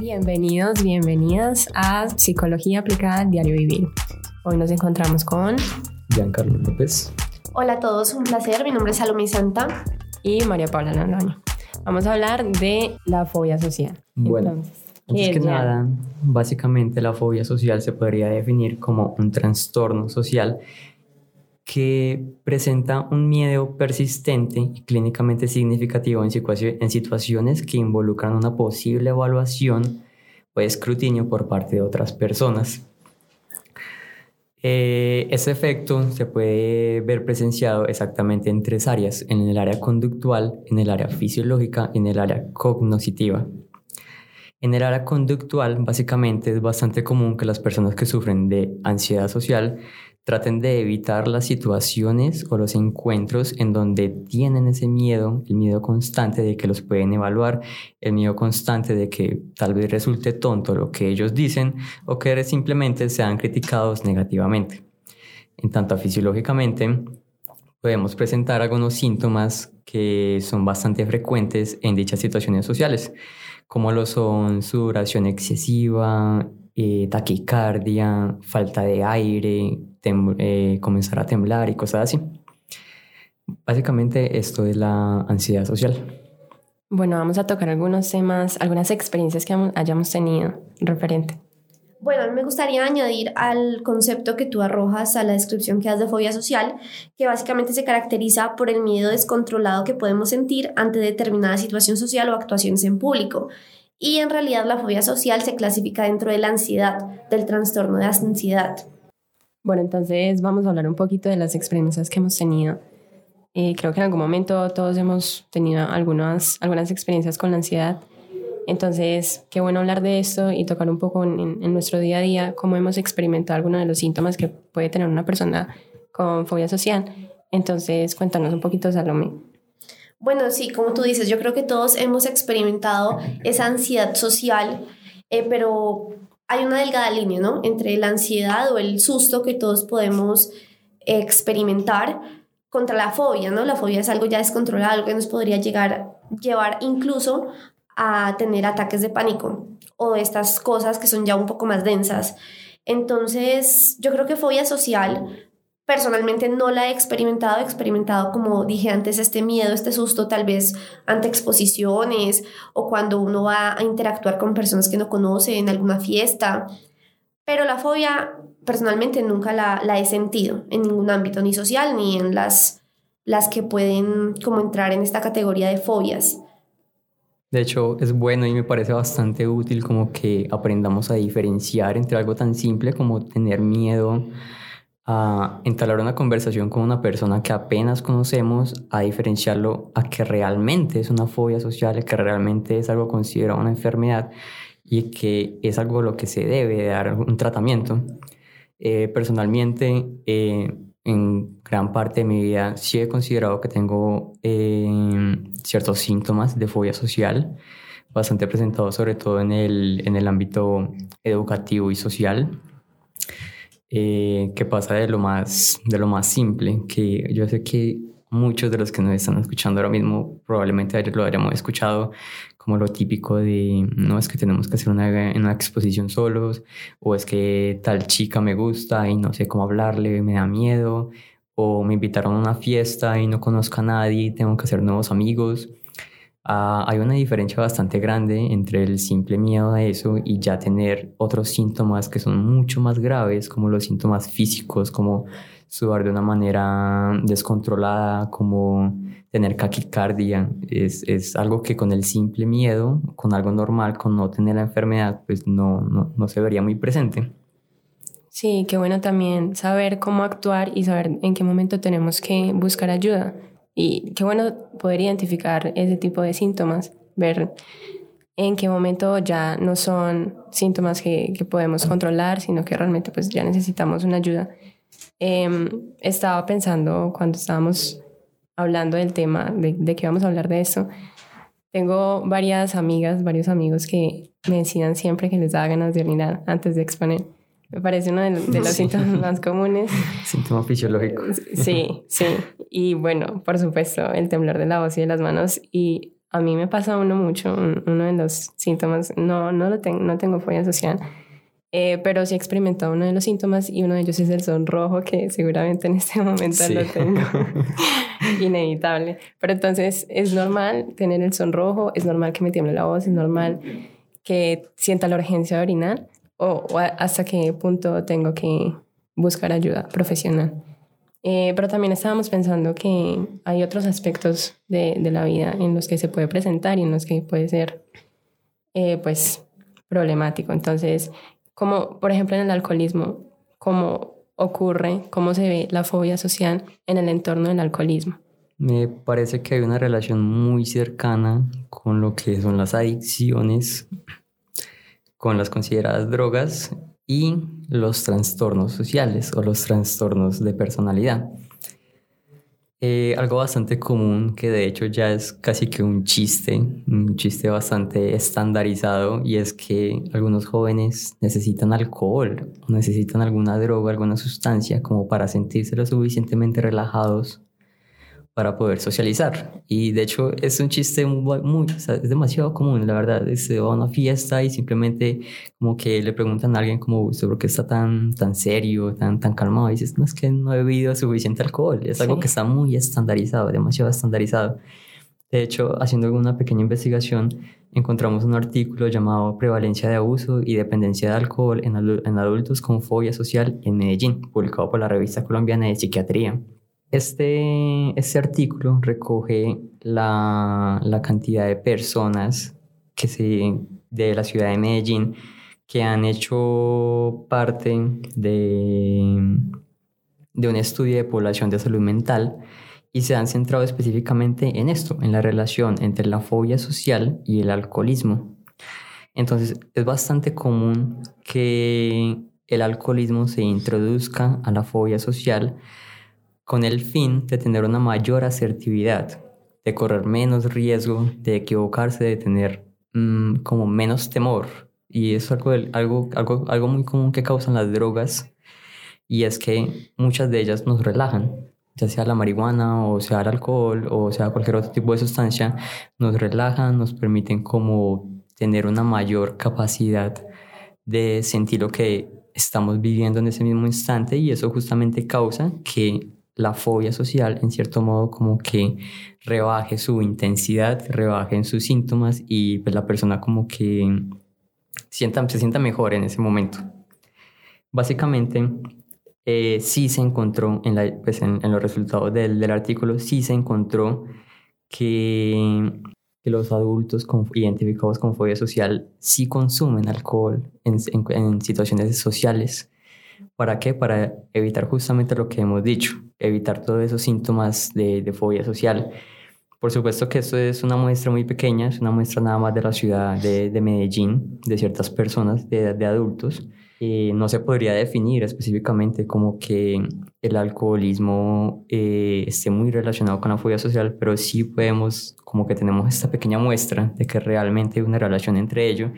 Bienvenidos, bienvenidas a Psicología Aplicada Diario Vivir. Hoy nos encontramos con Giancarlo López. Hola a todos, un placer. Mi nombre es Salomé Santa. Y María Paula Naloño. Vamos a hablar de la fobia social. Bueno, antes que nada, básicamente la fobia social se podría definir como un trastorno social que presenta un miedo persistente y clínicamente significativo en, situaciones que involucran una posible evaluación o escrutinio por parte de otras personas. Eh, ese efecto se puede ver presenciado exactamente en tres áreas, en el área conductual, en el área fisiológica y en el área cognoscitiva. En el área conductual, básicamente es bastante común que las personas que sufren de ansiedad social traten de evitar las situaciones o los encuentros en donde tienen ese miedo, el miedo constante de que los pueden evaluar, el miedo constante de que tal vez resulte tonto lo que ellos dicen o que simplemente sean criticados negativamente. En tanto fisiológicamente, podemos presentar algunos síntomas que son bastante frecuentes en dichas situaciones sociales, como lo son sudoración excesiva, eh, taquicardia, falta de aire, eh, comenzar a temblar y cosas así. Básicamente esto es la ansiedad social. Bueno, vamos a tocar algunos temas, algunas experiencias que hayamos tenido referente. Bueno, me gustaría añadir al concepto que tú arrojas a la descripción que das de fobia social, que básicamente se caracteriza por el miedo descontrolado que podemos sentir ante determinada situación social o actuaciones en público. Y en realidad la fobia social se clasifica dentro de la ansiedad, del trastorno de ansiedad. Bueno, entonces vamos a hablar un poquito de las experiencias que hemos tenido. Eh, creo que en algún momento todos hemos tenido algunas, algunas experiencias con la ansiedad. Entonces, qué bueno hablar de esto y tocar un poco en, en nuestro día a día cómo hemos experimentado algunos de los síntomas que puede tener una persona con fobia social. Entonces, cuéntanos un poquito, Salomé. Bueno, sí, como tú dices, yo creo que todos hemos experimentado esa ansiedad social, eh, pero hay una delgada línea, ¿no? Entre la ansiedad o el susto que todos podemos experimentar contra la fobia, ¿no? La fobia es algo ya descontrolado, que nos podría llegar, llevar incluso a tener ataques de pánico o estas cosas que son ya un poco más densas. Entonces, yo creo que fobia social Personalmente no la he experimentado, he experimentado, como dije antes, este miedo, este susto tal vez ante exposiciones o cuando uno va a interactuar con personas que no conoce en alguna fiesta. Pero la fobia personalmente nunca la, la he sentido en ningún ámbito, ni social, ni en las, las que pueden como entrar en esta categoría de fobias. De hecho, es bueno y me parece bastante útil como que aprendamos a diferenciar entre algo tan simple como tener miedo a entablar una conversación con una persona que apenas conocemos, a diferenciarlo a que realmente es una fobia social, que realmente es algo considerado una enfermedad y que es algo a lo que se debe dar un tratamiento. Eh, personalmente, eh, en gran parte de mi vida sí he considerado que tengo eh, ciertos síntomas de fobia social, bastante presentados sobre todo en el, en el ámbito educativo y social eh, que pasa de lo, más, de lo más simple, que yo sé que muchos de los que nos están escuchando ahora mismo probablemente lo hayamos escuchado como lo típico de, no es que tenemos que hacer una, una exposición solos, o es que tal chica me gusta y no sé cómo hablarle, me da miedo, o me invitaron a una fiesta y no conozco a nadie, tengo que hacer nuevos amigos. Ah, hay una diferencia bastante grande entre el simple miedo a eso y ya tener otros síntomas que son mucho más graves, como los síntomas físicos, como sudar de una manera descontrolada, como tener caquicardia. Es, es algo que con el simple miedo, con algo normal, con no tener la enfermedad, pues no, no, no se vería muy presente. Sí, qué bueno también saber cómo actuar y saber en qué momento tenemos que buscar ayuda y qué bueno poder identificar ese tipo de síntomas, ver en qué momento ya no son síntomas que, que podemos controlar, sino que realmente pues ya necesitamos una ayuda. Em, estaba pensando cuando estábamos hablando del tema, de, de que vamos a hablar de eso, tengo varias amigas, varios amigos que me decían siempre que les daba ganas de orinar antes de exponer. Me parece uno de, los síntomas más comunes. Síntoma fisiológico. Sí, sí. Y bueno, por supuesto, el temblor de la voz y de las manos. Y a mí me pasa uno mucho, uno de los síntomas, no, no, lo tengo, no tengo fobia social, eh, pero sí he experimentado uno de los síntomas y uno de ellos es el sonrojo, que seguramente en este momento lo tengo. Inevitable. Pero entonces es normal tener el sonrojo, es normal que me tiemble la voz, es normal que sienta la urgencia de orinar o, hasta qué punto tengo que buscar ayuda profesional. Eh, pero también estábamos pensando que hay otros aspectos de, de, la vida en los que se puede presentar y en los que puede ser, eh, pues, problemático. Entonces, como por ejemplo en el alcoholismo, ¿cómo ocurre, cómo se ve la fobia social en el entorno del alcoholismo? Me parece que hay una relación muy cercana con lo que son las adicciones, con las consideradas drogas y los trastornos sociales o los trastornos de personalidad. Eh, algo bastante común que de hecho ya es casi que un chiste, un chiste bastante estandarizado y es que algunos jóvenes necesitan alcohol, necesitan alguna droga, alguna sustancia como para sentirse lo suficientemente relajados para poder socializar. Y de hecho es un chiste muy, muy es demasiado común, la verdad. Se va a una fiesta y simplemente como que le preguntan a alguien como, ¿por qué está tan, tan serio, tan, tan calmado? Y dices, no, es que no he bebido suficiente alcohol. Es algo que está muy estandarizado, demasiado estandarizado. De hecho, haciendo alguna pequeña investigación, encontramos un artículo llamado Prevalencia de abuso y dependencia de alcohol en, en adultos con fobia social en Medellín, publicado por la revista colombiana de psiquiatría. Este, este artículo recoge la, la, cantidad de personas que se, de la ciudad de Medellín que han hecho parte de, de un estudio de población de salud mental y se han centrado específicamente en esto, en la relación entre la fobia social y el alcoholismo. Entonces, es bastante común que el alcoholismo se introduzca a la fobia social con el fin de tener una mayor asertividad, de correr menos riesgo, de equivocarse, de tener mm, como menos temor. Y es algo, algo, algo, algo muy común que causan las drogas y es que muchas de ellas nos relajan, ya sea la marihuana o sea el alcohol o sea cualquier otro tipo de sustancia, nos relajan, nos permiten como tener una mayor capacidad de sentir lo que estamos viviendo en ese mismo instante y eso justamente causa que la fobia social, en cierto modo, como que rebaje su intensidad, rebaje en sus síntomas y pues la persona como que sienta, se sienta mejor en ese momento. Básicamente, eh, sí se encontró en, la, pues en, los resultados del, del, artículo, sí se encontró que, que los adultos identificados con fobia social sí consumen alcohol en, en situaciones sociales ¿Para qué? Para evitar justamente lo que hemos dicho, evitar todos esos síntomas de, fobia social. Por supuesto que esto es una muestra muy pequeña, es una muestra nada más de la ciudad de, Medellín, de ciertas personas, de, de adultos. y no se podría definir específicamente como que el alcoholismo eh, esté muy relacionado con la fobia social, pero sí podemos, como que tenemos esta pequeña muestra de que realmente hay una relación entre ellos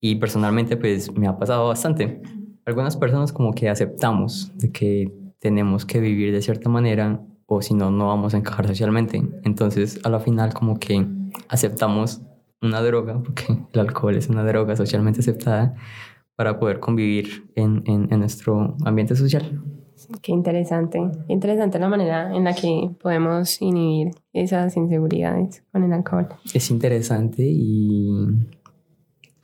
y personalmente pues me ha pasado bastante algunas personas como que aceptamos de que tenemos que vivir de cierta manera o si no, no vamos a encajar socialmente. Entonces, a la final como que aceptamos una droga, porque el alcohol es una droga socialmente aceptada, para poder convivir en, en, en nuestro ambiente social. Qué interesante, interesante la manera en la que podemos inhibir esas inseguridades con el alcohol. Es interesante y,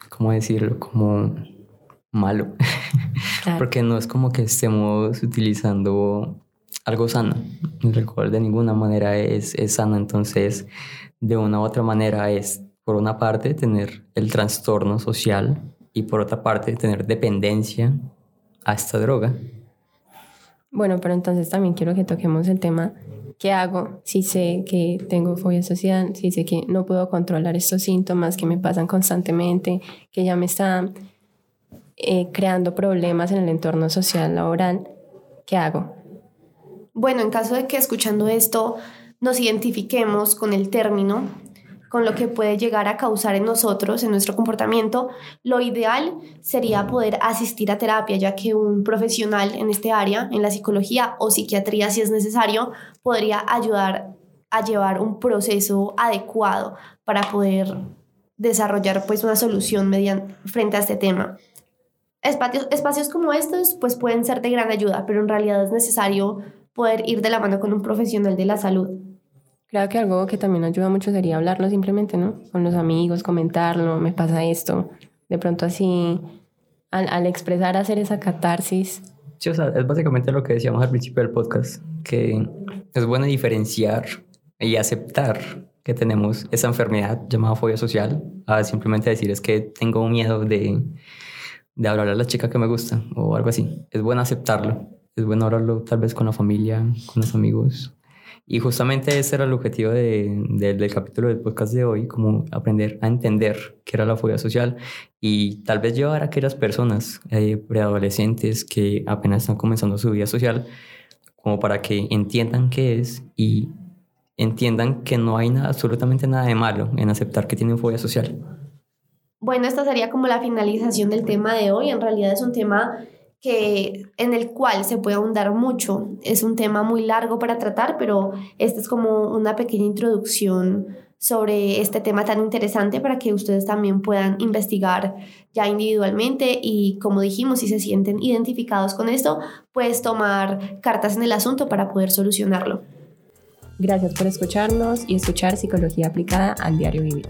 ¿cómo decirlo? Como malo, porque no es como que estemos utilizando algo sano. El alcohol de ninguna manera es, es sano, entonces de una u otra manera es, por una parte, tener el trastorno social y por otra parte, tener dependencia a esta droga. Bueno, pero entonces también quiero que toquemos el tema ¿Qué hago si sé que tengo fobia social? Si sé que no puedo controlar estos síntomas que me pasan constantemente, que ya me están eh, creando problemas en el entorno social laboral, ¿qué hago? Bueno, en caso de que escuchando esto nos identifiquemos con el término, con lo que puede llegar a causar en nosotros, en nuestro comportamiento, lo ideal sería poder asistir a terapia, ya que un profesional en este área, en la psicología o psiquiatría, si es necesario, podría ayudar a llevar un proceso adecuado para poder desarrollar pues una solución mediante, frente a este tema. Espacios, espacios como estos pues pueden ser de gran ayuda, pero en realidad es necesario poder ir de la mano con un profesional de la salud. Claro que algo que también ayuda mucho sería hablarlo simplemente, ¿no? Con los amigos, comentarlo, me pasa esto. De pronto así, al, al expresar, hacer esa catarsis. Sí, o sea, es básicamente lo que decíamos al principio del podcast, que es bueno diferenciar y aceptar que tenemos esa enfermedad llamada fobia social, a simplemente decir es que tengo miedo de, de hablar a la chica que me gusta o algo así. Es bueno aceptarlo, es bueno hablarlo tal vez con la familia, con los amigos. Y justamente ese era el objetivo de, del capítulo del podcast de hoy, como aprender a entender qué era la fobia social y tal vez llevar a aquellas personas eh, preadolescentes que apenas están comenzando su vida social, como para que entiendan qué es y entiendan que no hay nada, absolutamente nada de malo en aceptar que tienen fobia social. Bueno, esta sería como la finalización del tema de hoy. En realidad es un tema que en el cual se puede ahondar mucho. Es un tema muy largo para tratar, pero esta es como una pequeña introducción sobre este tema tan interesante para que ustedes también puedan investigar ya individualmente y como dijimos, si se sienten identificados con esto, pues tomar cartas en el asunto para poder solucionarlo. Gracias por escucharnos y escuchar Psicología Aplicada al Diario Vivir.